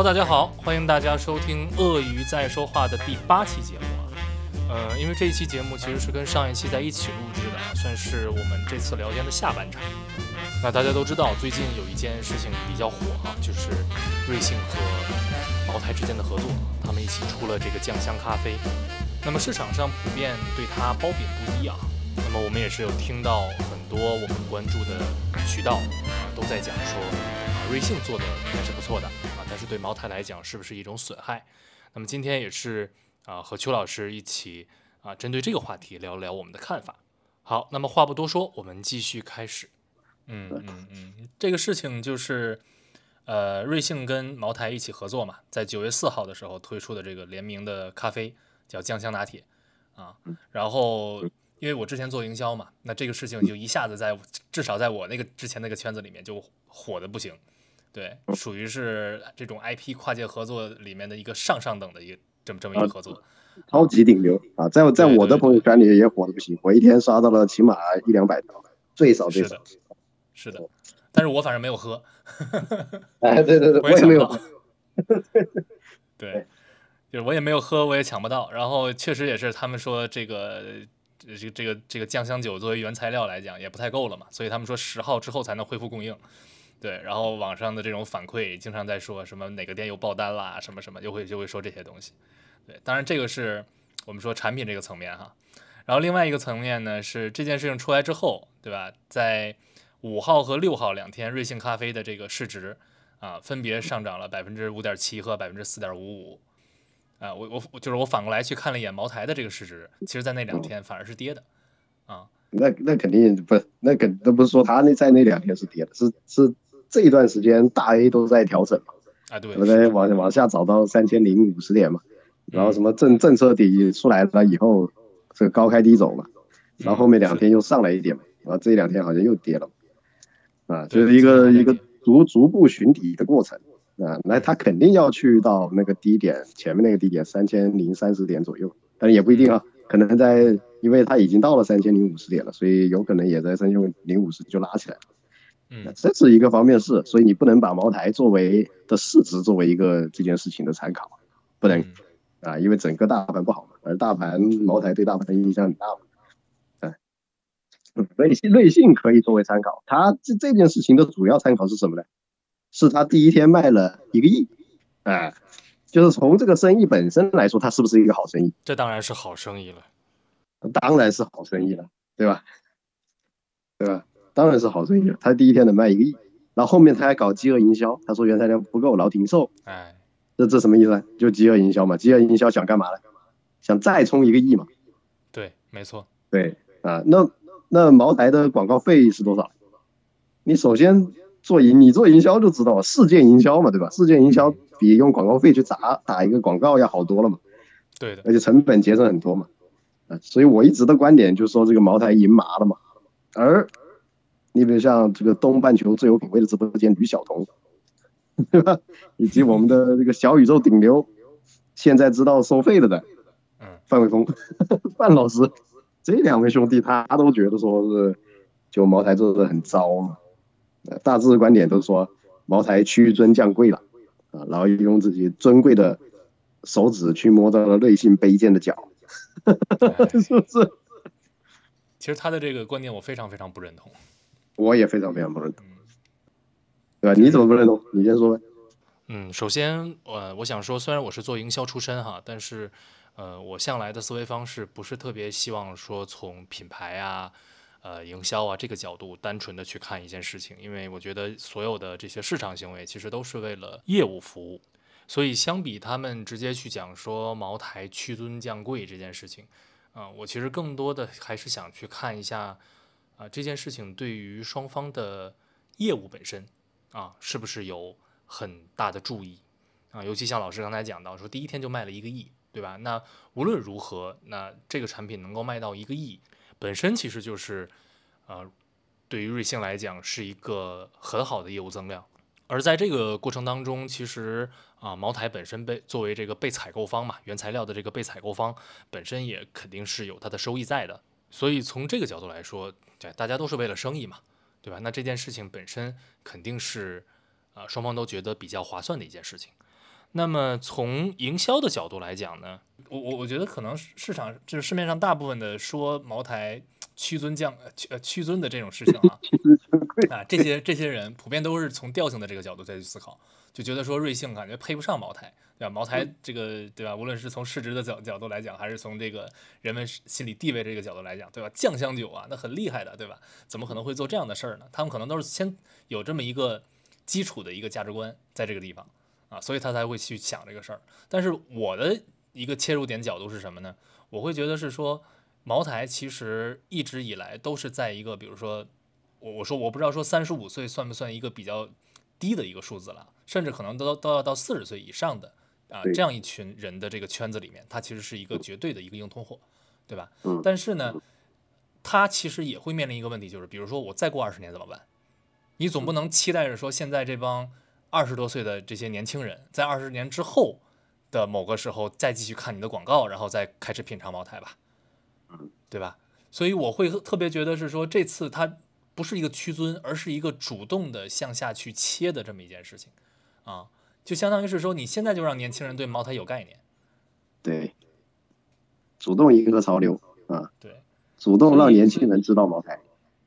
好大家好，欢迎大家收听《鳄鱼在说话》的第八期节目啊。呃，因为这一期节目其实是跟上一期在一起录制的，啊，算是我们这次聊天的下半场。那大家都知道，最近有一件事情比较火啊，就是瑞幸和茅台之间的合作，他们一起出了这个酱香咖啡。那么市场上普遍对它褒贬不一啊。那么我们也是有听到很多我们关注的渠道啊都在讲说，啊瑞幸做的还是不错的，但是对茅台来讲是不是一种损害？那么今天也是啊和邱老师一起啊针对这个话题聊聊我们的看法。好，那么话不多说，我们继续开始。嗯嗯嗯，这个事情就是呃瑞幸跟茅台一起合作嘛，在九月四号的时候推出的这个联名的咖啡叫酱香拿铁啊，然后。因为我之前做营销嘛，那这个事情就一下子在至少在我那个之前那个圈子里面就火的不行，对，属于是这种 IP 跨界合作里面的一个上上等的一个这么这么一个合作，超级顶流啊，在在我的朋友圈里也火的不行，我一天刷到了起码一两百条，最少最少是的，但是我反正没有喝，哎对对对，我也没有，对，就是我也没有喝，我也抢不到，然后确实也是他们说这个。这这这个这个酱香酒作为原材料来讲也不太够了嘛，所以他们说十号之后才能恢复供应。对，然后网上的这种反馈经常在说什么哪个店又爆单啦，什么什么，就会就会说这些东西。对，当然这个是我们说产品这个层面哈。然后另外一个层面呢是这件事情出来之后，对吧？在五号和六号两天，瑞幸咖啡的这个市值啊分别上涨了百分之五点七和百分之四点五五。啊，我我就是我反过来去看了一眼茅台的这个市值，其实，在那两天反而是跌的，啊，那那肯定不，那肯都不是说他那在那两天是跌的，是是这一段时间大 A 都在调整嘛，啊对，我在往往下找到三千零五十点嘛，然后什么政政策底出来了以后，这个高开低走嘛，然后后面两天又上来一点嘛，然后这两天好像又跌了，啊，就是一个一个逐逐步寻底的过程。啊，那他肯定要去到那个低点，前面那个低点三千零三十点左右，但是也不一定啊，可能在，因为他已经到了三千零五十点了，所以有可能也在三千零五十就拉起来了。嗯，这是一个方面是，所以你不能把茅台作为的市值作为一个这件事情的参考，不能啊，因为整个大盘不好嘛，而大盘茅台对大盘的影响很大嘛。嗯，瑞信瑞信可以作为参考，它这这件事情的主要参考是什么呢？是他第一天卖了一个亿，哎，就是从这个生意本身来说，它是不是一个好生意？这当然是好生意了，当然是好生意了，对吧？对吧？当然是好生意了。他第一天能卖一个亿，然后后面他还搞饥饿营销，他说原材料不够，老停售，哎，这这什么意思？就饥饿营销嘛，饥饿营销想干嘛呢？想再冲一个亿嘛？对，没错，对啊，那那茅台的广告费是多少？你首先。做营，你做营销就知道了，事件营销嘛，对吧？事件营销比用广告费去砸打一个广告要好多了嘛。对的，而且成本节省很多嘛。啊，所以我一直的观点就是说，这个茅台赢麻了嘛。而你比如像这个东半球最有品味的直播间吕晓彤，对吧？以及我们的这个小宇宙顶流，现在知道收费了的，嗯，范伟峰，范老师，这两位兄弟他都觉得说是，就茅台做的很糟嘛。大致的观点都是说，茅台屈尊降贵了，啊，然后用自己尊贵的手指去摸到了内心卑贱的脚，是不是？其实他的这个观点我非常非常不认同，我也非常非常不认同，对吧？你怎么不认同？你先说呗。嗯，首先，呃，我想说，虽然我是做营销出身哈，但是，呃，我向来的思维方式不是特别希望说从品牌啊。呃，营销啊，这个角度单纯的去看一件事情，因为我觉得所有的这些市场行为其实都是为了业务服务，所以相比他们直接去讲说茅台屈尊降贵这件事情，啊，我其实更多的还是想去看一下，啊，这件事情对于双方的业务本身，啊，是不是有很大的注意，啊，尤其像老师刚才讲到说，第一天就卖了一个亿，对吧？那无论如何，那这个产品能够卖到一个亿。本身其实就是，呃，对于瑞幸来讲是一个很好的业务增量，而在这个过程当中，其实啊，茅台本身被作为这个被采购方嘛，原材料的这个被采购方本身也肯定是有它的收益在的，所以从这个角度来说，对，大家都是为了生意嘛，对吧？那这件事情本身肯定是，呃，双方都觉得比较划算的一件事情。那么从营销的角度来讲呢，我我我觉得可能市场就是市面上大部分的说茅台屈尊降呃屈呃屈尊的这种事情啊，啊这些这些人普遍都是从调性的这个角度再去思考，就觉得说瑞幸感觉配不上茅台，对吧？茅台这个对吧？无论是从市值的角角度来讲，还是从这个人们心理地位这个角度来讲，对吧？酱香酒啊，那很厉害的，对吧？怎么可能会做这样的事儿呢？他们可能都是先有这么一个基础的一个价值观在这个地方。啊，所以他才会去想这个事儿。但是我的一个切入点角度是什么呢？我会觉得是说，茅台其实一直以来都是在一个，比如说，我我说我不知道说三十五岁算不算一个比较低的一个数字了，甚至可能都都要到四十岁以上的啊这样一群人的这个圈子里面，它其实是一个绝对的一个硬通货，对吧？但是呢，它其实也会面临一个问题，就是比如说我再过二十年怎么办？你总不能期待着说现在这帮。二十多岁的这些年轻人，在二十年之后的某个时候再继续看你的广告，然后再开始品尝茅台吧，对吧？所以我会特别觉得是说，这次它不是一个屈尊，而是一个主动的向下去切的这么一件事情，啊，就相当于是说，你现在就让年轻人对茅台有概念，对，主动迎合潮流啊，对，主动让年轻人知道茅台，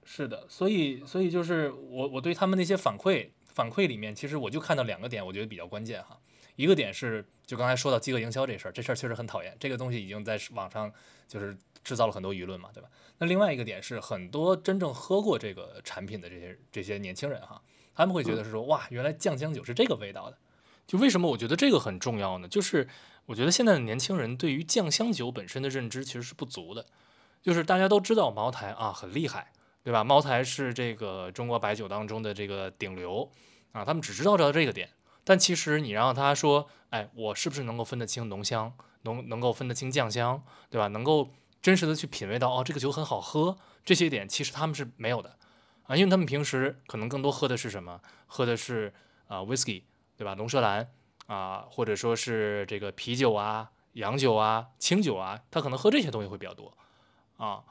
是的，所以所以就是我我对他们那些反馈。反馈里面，其实我就看到两个点，我觉得比较关键哈。一个点是，就刚才说到饥饿营销这事儿，这事儿确实很讨厌，这个东西已经在网上就是制造了很多舆论嘛，对吧？那另外一个点是，很多真正喝过这个产品的这些这些年轻人哈，他们会觉得是说，哇，原来酱香酒是这个味道的。就为什么我觉得这个很重要呢？就是我觉得现在的年轻人对于酱香酒本身的认知其实是不足的，就是大家都知道茅台啊很厉害。对吧？茅台是这个中国白酒当中的这个顶流啊，他们只知道到这个点，但其实你让他说，哎，我是不是能够分得清浓香，能能够分得清酱香，对吧？能够真实的去品味到，哦，这个酒很好喝，这些点其实他们是没有的啊，因为他们平时可能更多喝的是什么？喝的是啊，whisky，对吧？龙舌兰啊，或者说是这个啤酒啊、洋酒啊、清酒啊，他可能喝这些东西会比较多啊。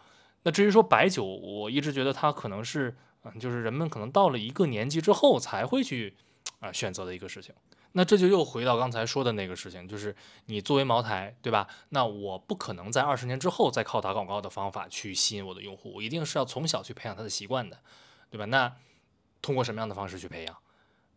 那至于说白酒，我一直觉得它可能是，嗯，就是人们可能到了一个年纪之后才会去，啊，选择的一个事情。那这就又回到刚才说的那个事情，就是你作为茅台，对吧？那我不可能在二十年之后再靠打广告的方法去吸引我的用户，我一定是要从小去培养他的习惯的，对吧？那通过什么样的方式去培养？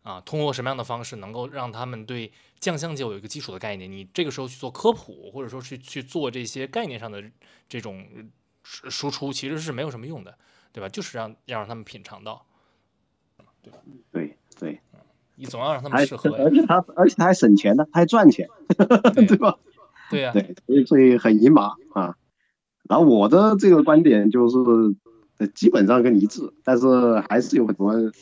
啊，通过什么样的方式能够让他们对酱香酒有一个基础的概念？你这个时候去做科普，或者说去去做这些概念上的这种。输出其实是没有什么用的，对吧？就是让要让他们品尝到，对吧？你总要让他们适合，而且他而且他还省钱呢，他还赚钱，对吧？对呀，对，所以所以很赢麻啊。然后我的这个观点就是，基本上跟你一致，但是还是有很多呃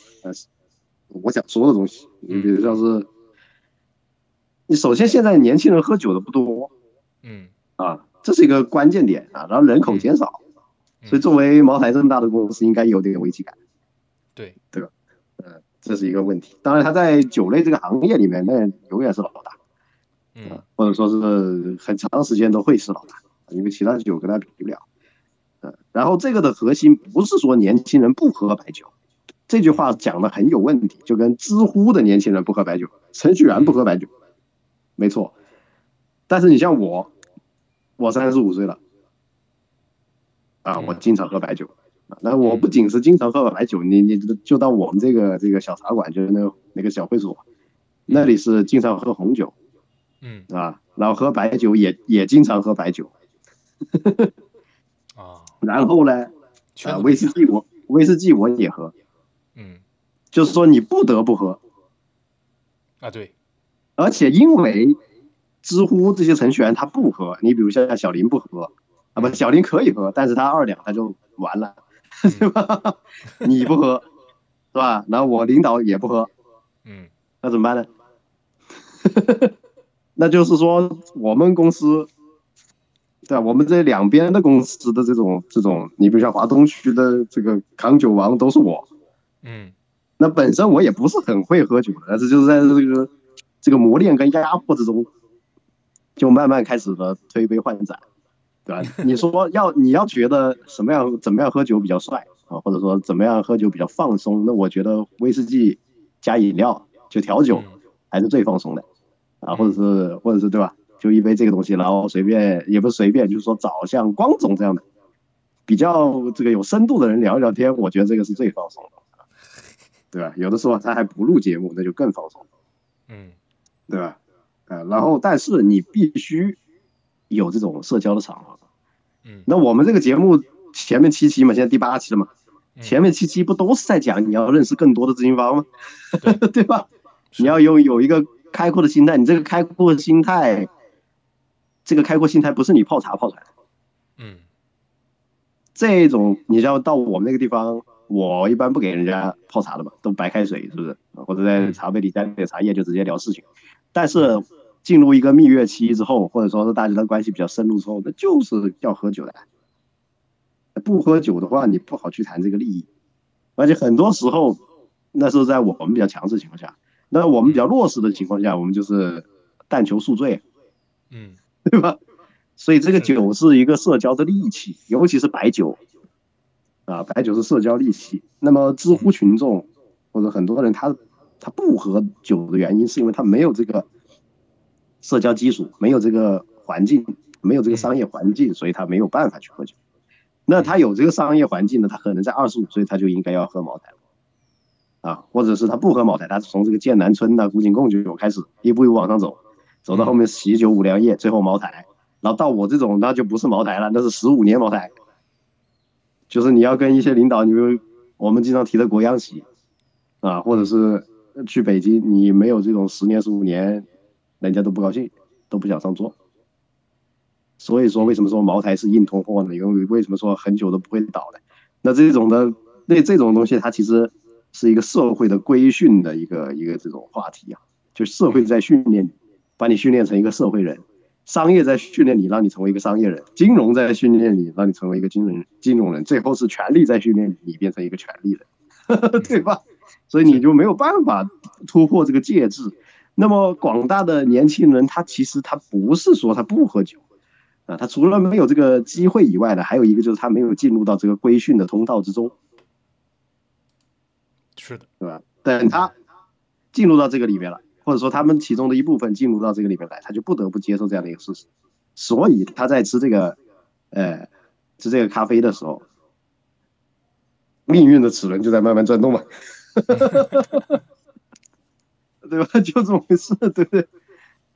我想说的东西。你比如像是，你首先现在年轻人喝酒的不多，嗯啊。这是一个关键点啊，然后人口减少，所以作为茅台这么大的公司，应该有点危机感，对对吧？嗯，这是一个问题。当然，他在酒类这个行业里面，那永远是老大，嗯，或者说是很长时间都会是老大，因为其他酒跟他比不了。嗯，然后这个的核心不是说年轻人不喝白酒，这句话讲的很有问题，就跟知乎的年轻人不喝白酒，程序员不喝白酒，没错。但是你像我。我三十五岁了，啊，我经常喝白酒，啊，那我不仅是经常喝白酒，你你就到我们这个这个小茶馆，就是那个那个小会所，那里是经常喝红酒，嗯，啊，然后喝白酒也也经常喝白酒，啊，然后呢，啊，威士忌我威士忌我也喝，嗯，就是说你不得不喝，啊对，而且因为。知乎这些程序员他不喝，你比如像小林不喝，啊不，小林可以喝，但是他二两他就完了，对吧？你不喝，是吧？然后我领导也不喝，嗯，那怎么办呢？那就是说我们公司，对？我们这两边的公司的这种这种，你比如像华东区的这个扛酒王都是我，嗯，那本身我也不是很会喝酒的，但是就是在这个这个磨练跟压迫之中。就慢慢开始了推杯换盏，对吧？你说要你要觉得什么样怎么样喝酒比较帅啊，或者说怎么样喝酒比较放松？那我觉得威士忌加饮料就调酒还是最放松的啊，或者是或者是对吧？就一杯这个东西，然后随便也不是随便，就是说找像光总这样的比较这个有深度的人聊一聊天，我觉得这个是最放松的，对吧？有的时候他还不录节目，那就更放松，嗯，对吧？啊，然后但是你必须有这种社交的场合，嗯，那我们这个节目前面七期嘛，现在第八期了嘛，前面七期不都是在讲你要认识更多的资金方吗？对吧？你要有有一个开阔的心态，你这个开阔的心态。这个开阔心态不是你泡茶泡出来的，嗯，这种你要到我们那个地方，我一般不给人家泡茶的嘛，都白开水是不是？或者在茶杯里加点茶叶就直接聊事情。但是进入一个蜜月期之后，或者说是大家的关系比较深入之后，那就是要喝酒的。不喝酒的话，你不好去谈这个利益。而且很多时候，那是在我们比较强势的情况下，那我们比较弱势的情况下，我们就是但求宿醉，嗯。对吧？所以这个酒是一个社交的利器，尤其是白酒，啊，白酒是社交利器。那么知乎群众或者很多人他他不喝酒的原因，是因为他没有这个社交基础，没有这个环境，没有这个商业环境，所以他没有办法去喝酒。那他有这个商业环境呢，他可能在二十五岁他就应该要喝茅台，啊，或者是他不喝茅台，他是从这个剑南春呐、古井贡酒开始一步一步往上走。走到后面，喜酒五粮液，最后茅台，然后到我这种，那就不是茅台了，那是十五年茅台。就是你要跟一些领导，你比如我们经常提的国央企，啊，或者是去北京，你没有这种十年十五年，人家都不高兴，都不想上桌。所以说，为什么说茅台是硬通货呢？因为为什么说很久都不会倒的？那这种的，那这种东西，它其实是一个社会的规训的一个一个这种话题啊，就社会在训练你。把你训练成一个社会人，商业在训练你，让你成为一个商业人；金融在训练你，让你成为一个金融金融人；最后是权力在训练你，变成一个权力人，对吧？所以你就没有办法突破这个介质。那么广大的年轻人，他其实他不是说他不喝酒啊，他除了没有这个机会以外呢，还有一个就是他没有进入到这个规训的通道之中。是的，对吧？等他进入到这个里面了。或者说他们其中的一部分进入到这个里面来，他就不得不接受这样的一个事实，所以他在吃这个，呃，吃这个咖啡的时候，命运的齿轮就在慢慢转动嘛，对吧？就这么回事，对不对？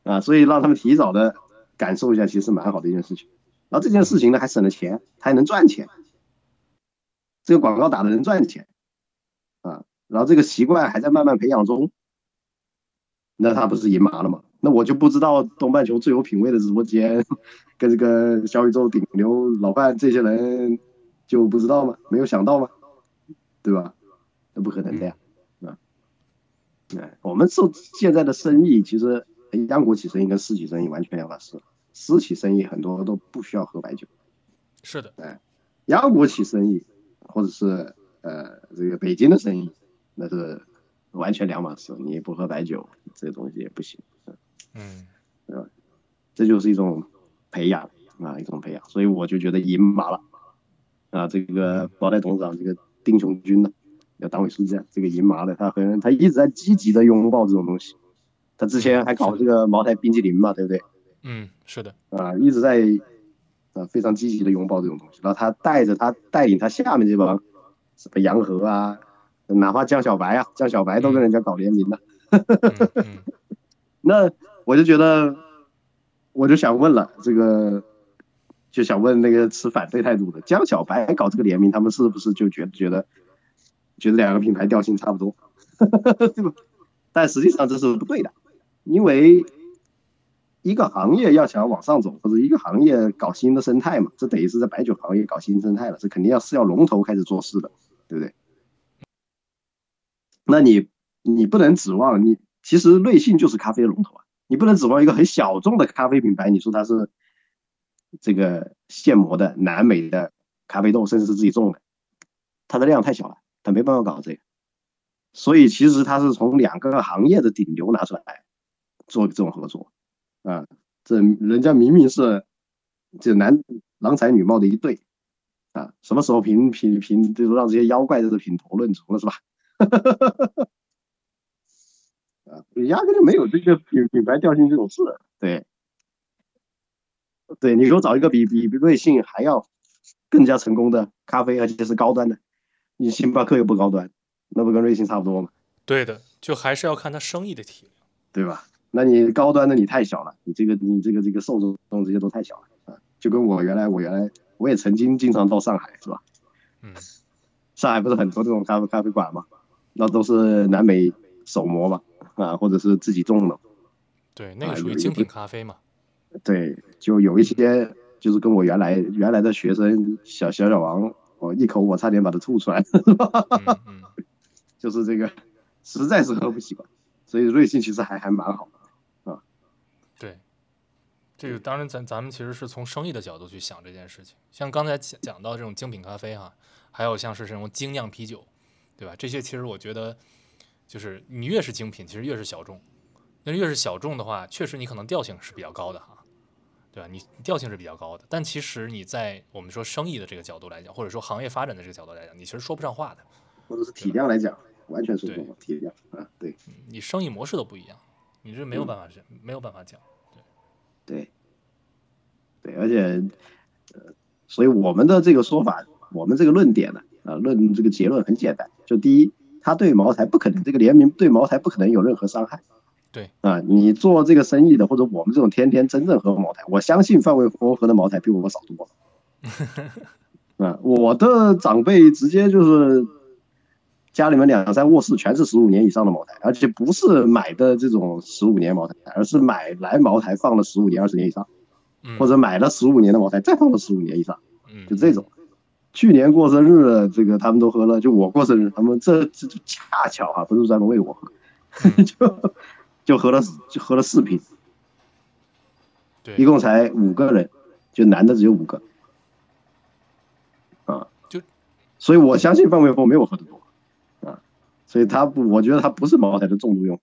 啊，所以让他们提早的感受一下，其实蛮好的一件事情。然后这件事情呢，还省了钱，还能赚钱，这个广告打的能赚钱，啊，然后这个习惯还在慢慢培养中。那他不是赢麻了吗？那我就不知道东半球最有品位的直播间，跟这个小宇宙顶流老范这些人就不知道吗？没有想到吗？对吧？那不可能的呀，啊，哎，我们做现在的生意，其实央国企生意跟私企生意完全两码事。私企生意很多都不需要喝白酒，是的，哎，央国企生意或者是呃这个北京的生意，那是。完全两码事，你不喝白酒，这个东西也不行。嗯，对吧？这就是一种培养啊，一种培养。所以我就觉得赢麻了啊。这个茅台董事长这个丁雄军呢，要党委书记啊，这个银麻的，他很他一直在积极的拥抱这种东西。他之前还搞这个茅台冰淇淋嘛，对不对？嗯，是的。啊，一直在啊非常积极的拥抱这种东西。然后他带着他带领他下面这帮什么洋河啊。哪怕江小白啊，江小白都跟人家搞联名了，那我就觉得，我就想问了，这个就想问那个持反对态度的江小白搞这个联名，他们是不是就觉得觉得觉得两个品牌调性差不多，对吧？但实际上这是不对的，因为一个行业要想往上走，或者一个行业搞新的生态嘛，这等于是在白酒行业搞新生态了，这肯定要是要龙头开始做事的，对不对？那你你不能指望你其实瑞幸就是咖啡龙头啊，你不能指望一个很小众的咖啡品牌，你说它是这个现磨的南美的咖啡豆，甚至是自己种的，它的量太小了，它没办法搞这个。所以其实他是从两个行业的顶流拿出来做这种合作啊，这人家明明是这男郎才女貌的一对啊，什么时候评评评就是让这些妖怪在这品头论足了是吧？啊，压根就没有这个品品牌调性这种事。对，对你给我找一个比比比瑞幸还要更加成功的咖啡，而且是高端的，你星巴克又不高端，那不跟瑞幸差不多吗？对的，就还是要看它生意的体量，对吧？那你高端的你太小了，你这个你这个这个受众这些都太小了啊！就跟我原来我原来我也曾经经常到上海，是吧？嗯，上海不是很多这种咖啡咖啡馆嘛，那都是南美手磨嘛，啊，或者是自己种的。对，那个属于精品咖啡嘛。对，就有一些就是跟我原来原来的学生小小小王，我一口我差点把它吐出来，就是这个实在是喝不习惯，所以瑞幸其实还还蛮好的啊。对，这个当然咱咱们其实是从生意的角度去想这件事情。像刚才讲讲到这种精品咖啡哈，还有像是这种精酿啤酒，对吧？这些其实我觉得，就是你越是精品，其实越是小众。那越是小众的话，确实你可能调性是比较高的哈，对吧？你调性是比较高的，但其实你在我们说生意的这个角度来讲，或者说行业发展的这个角度来讲，你其实说不上话的。或者是体量来讲，完全说不上体量啊，对，你生意模式都不一样。你这没有办法是，没有办法讲，对，对，对，而且，呃，所以我们的这个说法，我们这个论点呢，啊，论这个结论很简单，就第一，他对茅台不可能这个联名对茅台不可能有任何伤害，对，啊，你做这个生意的或者我们这种天天真正喝茅台，我相信范伟峰喝的茅台比我少多了，啊，我的长辈直接就是。家里面两三卧室全是十五年以上的茅台，而且不是买的这种十五年茅台，而是买来茅台放了十五年、二十年以上，或者买了十五年的茅台再放了十五年以上，就这种。去年过生日，这个他们都喝了，就我过生日，他们这这恰巧啊，不是专门为我喝，就就喝了就喝了四瓶，对，一共才五个人，就男的只有五个，啊，就，所以我相信范伟峰没有喝的多。啊所以他不，我觉得他不是茅台的重度用户，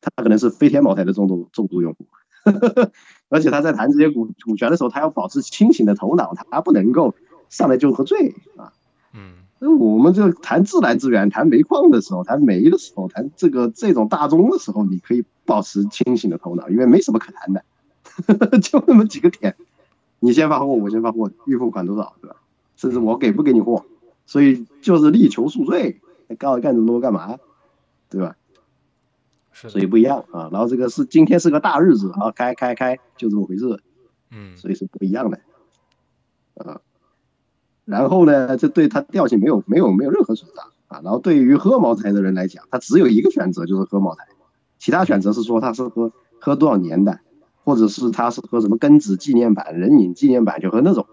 他可能是飞天茅台的重度重度用户。而且他在谈这些股股权的时候，他要保持清醒的头脑，他不能够上来就喝醉啊。嗯，那我们就谈自然资源、谈煤矿的时候、谈煤的时候、谈这个这种大宗的时候，你可以保持清醒的头脑，因为没什么可谈的，就那么几个点。你先发货，我先发货，预付款多少，对吧？甚至我给不给你货，所以就是力求赎罪。干干这么多干嘛，对吧？是，所以不一样啊。然后这个是今天是个大日子啊，开开开，就这么回事。嗯，所以是不一样的啊。然后呢，这对他调性没有没有没有任何损伤啊。然后对于喝茅台的人来讲，他只有一个选择，就是喝茅台。其他选择是说他是喝喝多少年的，或者是他是喝什么庚子纪念版、人饮纪念版，就喝那种。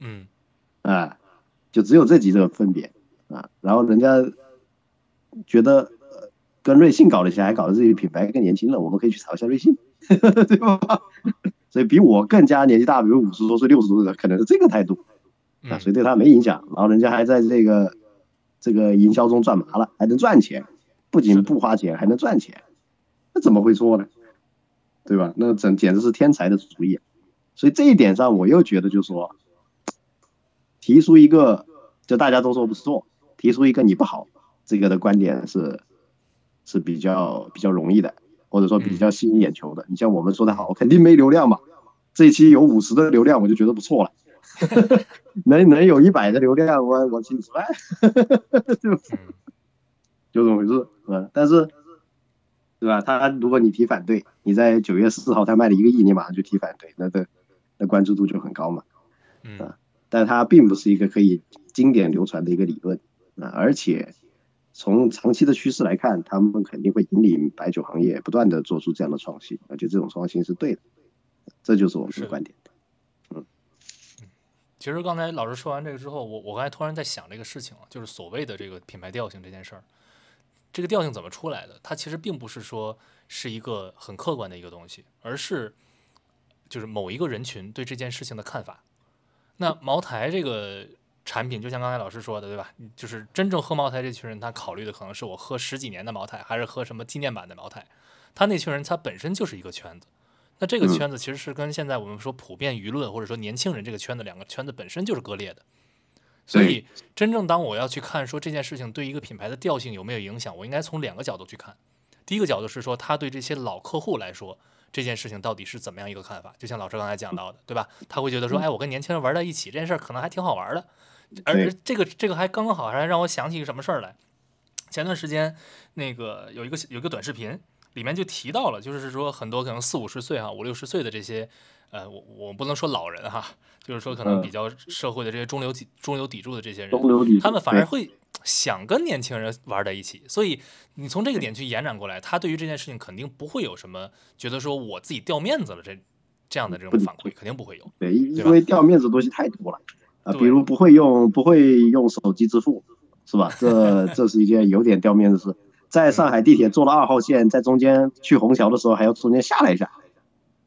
嗯，啊，就只有这几个分别。啊，然后人家觉得跟瑞幸搞了一下，还搞得自己品牌更年轻了，我们可以去炒一下瑞幸，对吧？所以比我更加年纪大，比如五十多岁、六十多岁的，可能是这个态度啊，所以对他没影响。然后人家还在这个这个营销中赚麻了，还能赚钱，不仅不花钱，还能赚钱，那怎么会错呢？对吧？那整简直是天才的主意。所以这一点上，我又觉得就是说，提出一个，就大家都说不错。提出一个你不好这个的观点是是比较比较容易的，或者说比较吸引眼球的。你像我们说的好，肯定没流量嘛。这一期有五十的流量，我就觉得不错了。能能有一百的流量，我我请吃饭，就就这么回事，是吧？但是，对吧？他如果你提反对，你在九月四号他卖了一个亿，你马上就提反对，那这那关注度就很高嘛。嗯，但它并不是一个可以经典流传的一个理论。啊，而且从长期的趋势来看，他们肯定会引领白酒行业不断的做出这样的创新，而且这种创新是对的，这就是我们的观点。其实刚才老师说完这个之后，我我刚才突然在想这个事情，就是所谓的这个品牌调性这件事儿，这个调性怎么出来的？它其实并不是说是一个很客观的一个东西，而是就是某一个人群对这件事情的看法。那茅台这个。产品就像刚才老师说的，对吧？就是真正喝茅台这群人，他考虑的可能是我喝十几年的茅台，还是喝什么纪念版的茅台。他那群人，他本身就是一个圈子。那这个圈子其实是跟现在我们说普遍舆论或者说年轻人这个圈子两个圈子本身就是割裂的。所以，真正当我要去看说这件事情对一个品牌的调性有没有影响，我应该从两个角度去看。第一个角度是说，他对这些老客户来说，这件事情到底是怎么样一个看法？就像老师刚才讲到的，对吧？他会觉得说，哎，我跟年轻人玩在一起这件事儿可能还挺好玩的，而这个这个还刚刚好，还让我想起一个什么事儿来。前段时间那个有一个有一个短视频，里面就提到了，就是说很多可能四五十岁哈、五六十岁的这些，呃，我我不能说老人哈，就是说可能比较社会的这些中流砥中流砥柱的这些人，他们反而会想跟年轻人玩在一起。所以你从这个点去延展过来，他对于这件事情肯定不会有什么觉得说我自己掉面子了这这样的这种反馈，肯定不会有。对，因为掉面子的东西太多了啊，比如不会用不会用手机支付。是吧？这 这是一件有点掉面子事。在上海地铁坐了二号线，在中间去虹桥的时候，还要中间下来一下，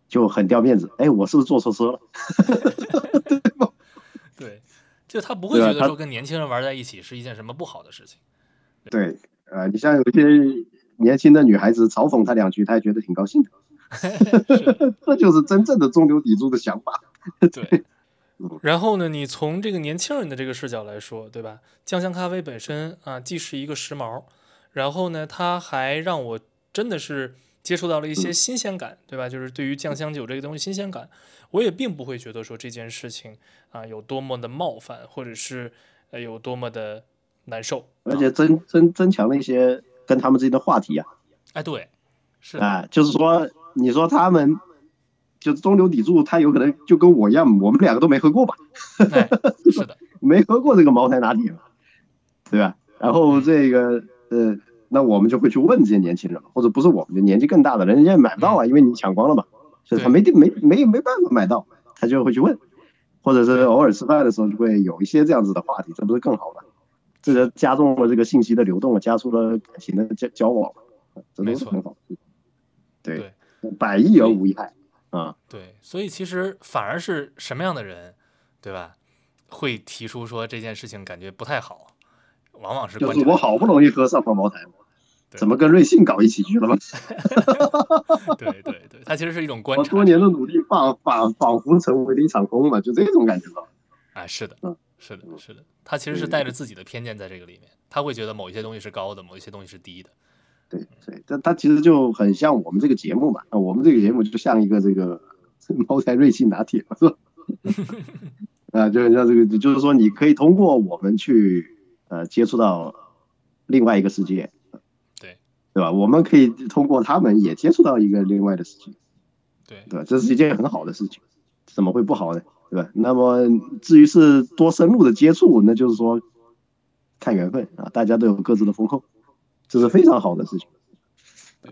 就很掉面子。哎，我是不是坐错车了？对吧？对，就他不会觉得说跟年轻人玩在一起是一件什么不好的事情。对，呃，你像有些年轻的女孩子嘲讽他两句，他也觉得挺高兴的。这就是真正的中流砥柱的想法。对。然后呢，你从这个年轻人的这个视角来说，对吧？酱香咖啡本身啊，既是一个时髦，然后呢，它还让我真的是接触到了一些新鲜感，对吧？就是对于酱香酒这个东西新鲜感，我也并不会觉得说这件事情啊有多么的冒犯，或者是呃有多么的难受，而且增增增强了一些跟他们之间的话题啊。哎，对，是啊，就是说，你说他们。就中流砥柱，他有可能就跟我一样，我们两个都没喝过吧？是的，没喝过这个茅台拿铁，对吧？然后这个呃，那我们就会去问这些年轻人，或者不是我们，就年纪更大的人，人家买不到啊，因为你抢光了嘛，所以他没地没没没办法买到，他就会去问，或者是偶尔吃饭的时候就会有一些这样子的话题，这不是更好吗？这个加重了这个信息的流动，加速了感情的交交往，这都是很好。对，百益而无一害。啊，对，所以其实反而是什么样的人，对吧？会提出说这件事情感觉不太好，往往是就是我好不容易喝上方茅台，怎么跟瑞幸搞一起去了吗？对对对，它其实是一种观察。多年的努力仿仿仿佛成为了一场空嘛，就这种感觉吧。哎，是的，是的，是的，他其实是带着自己的偏见在这个里面，他会觉得某一些东西是高的，某一些东西是低的。对对，但他其实就很像我们这个节目嘛，啊，我们这个节目就像一个这个茅台瑞幸拿铁嘛，是吧？啊，就像这个，就是说你可以通过我们去呃接触到另外一个世界，对对吧？我们可以通过他们也接触到一个另外的世界，对对吧？这是一件很好的事情，怎么会不好呢？对吧？那么至于是多深入的接触，那就是说看缘分啊，大家都有各自的风控。这是非常好的事情。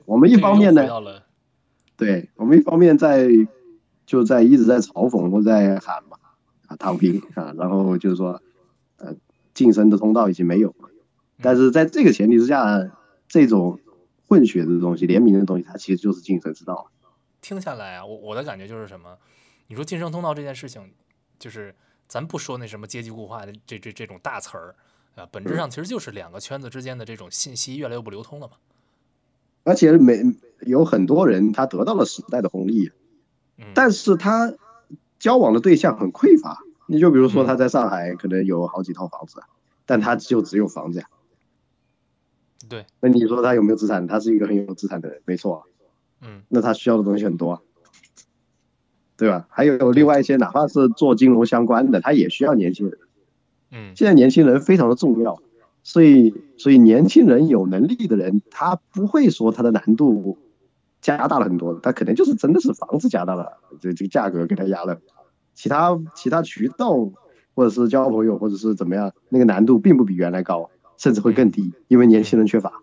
我们一方面呢，对我们一方面在就在一直在嘲讽或在喊嘛啊躺平啊，然后就是说呃晋升的通道已经没有了。但是在这个前提之下，这种混血的东西、联名的东西，它其实就是晋升之道。听下来啊，我我的感觉就是什么？你说晋升通道这件事情，就是咱不说那什么阶级固化的这这这种大词儿。啊，本质上其实就是两个圈子之间的这种信息越来越不流通了嘛。而且每有很多人他得到了时代的红利，但是他交往的对象很匮乏。你就比如说他在上海可能有好几套房子，但他就只有房子呀。对。那你说他有没有资产？他是一个很有资产的人，没错。嗯。那他需要的东西很多，对吧？还有另外一些，哪怕是做金融相关的，他也需要年轻人。嗯，现在年轻人非常的重要，所以所以年轻人有能力的人，他不会说他的难度加大了很多，他可能就是真的是房子加大了，这这个价格给他压了，其他其他渠道或者是交朋友或者是怎么样，那个难度并不比原来高，甚至会更低，因为年轻人缺乏，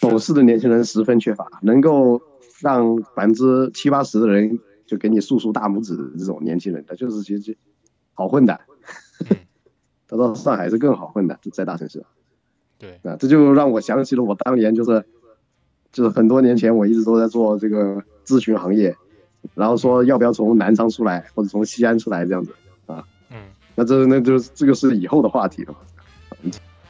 懂事的年轻人十分缺乏，能够让百分之七八十的人就给你竖竖大拇指的这种年轻人，他就是其实好混的。他到上海是更好混的，在大城市。对，啊，这就让我想起了我当年就是，就是很多年前我一直都在做这个咨询行业，然后说要不要从南昌出来或者从西安出来这样子啊。嗯，那这那就是这个是以后的话题了。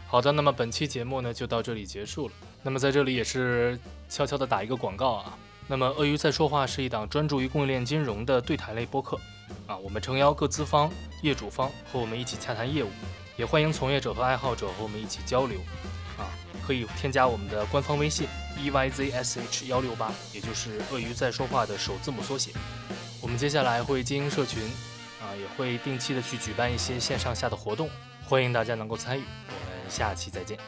好的，那么本期节目呢就到这里结束了。那么在这里也是悄悄的打一个广告啊。那么鳄鱼在说话是一档专注于供应链金融的对谈类播客。啊，我们诚邀各资方、业主方和我们一起洽谈业务，也欢迎从业者和爱好者和我们一起交流。啊，可以添加我们的官方微信 e y z s h 幺六八，也就是鳄鱼在说话的首字母缩写。我们接下来会经营社群，啊，也会定期的去举办一些线上下的活动，欢迎大家能够参与。我们下期再见。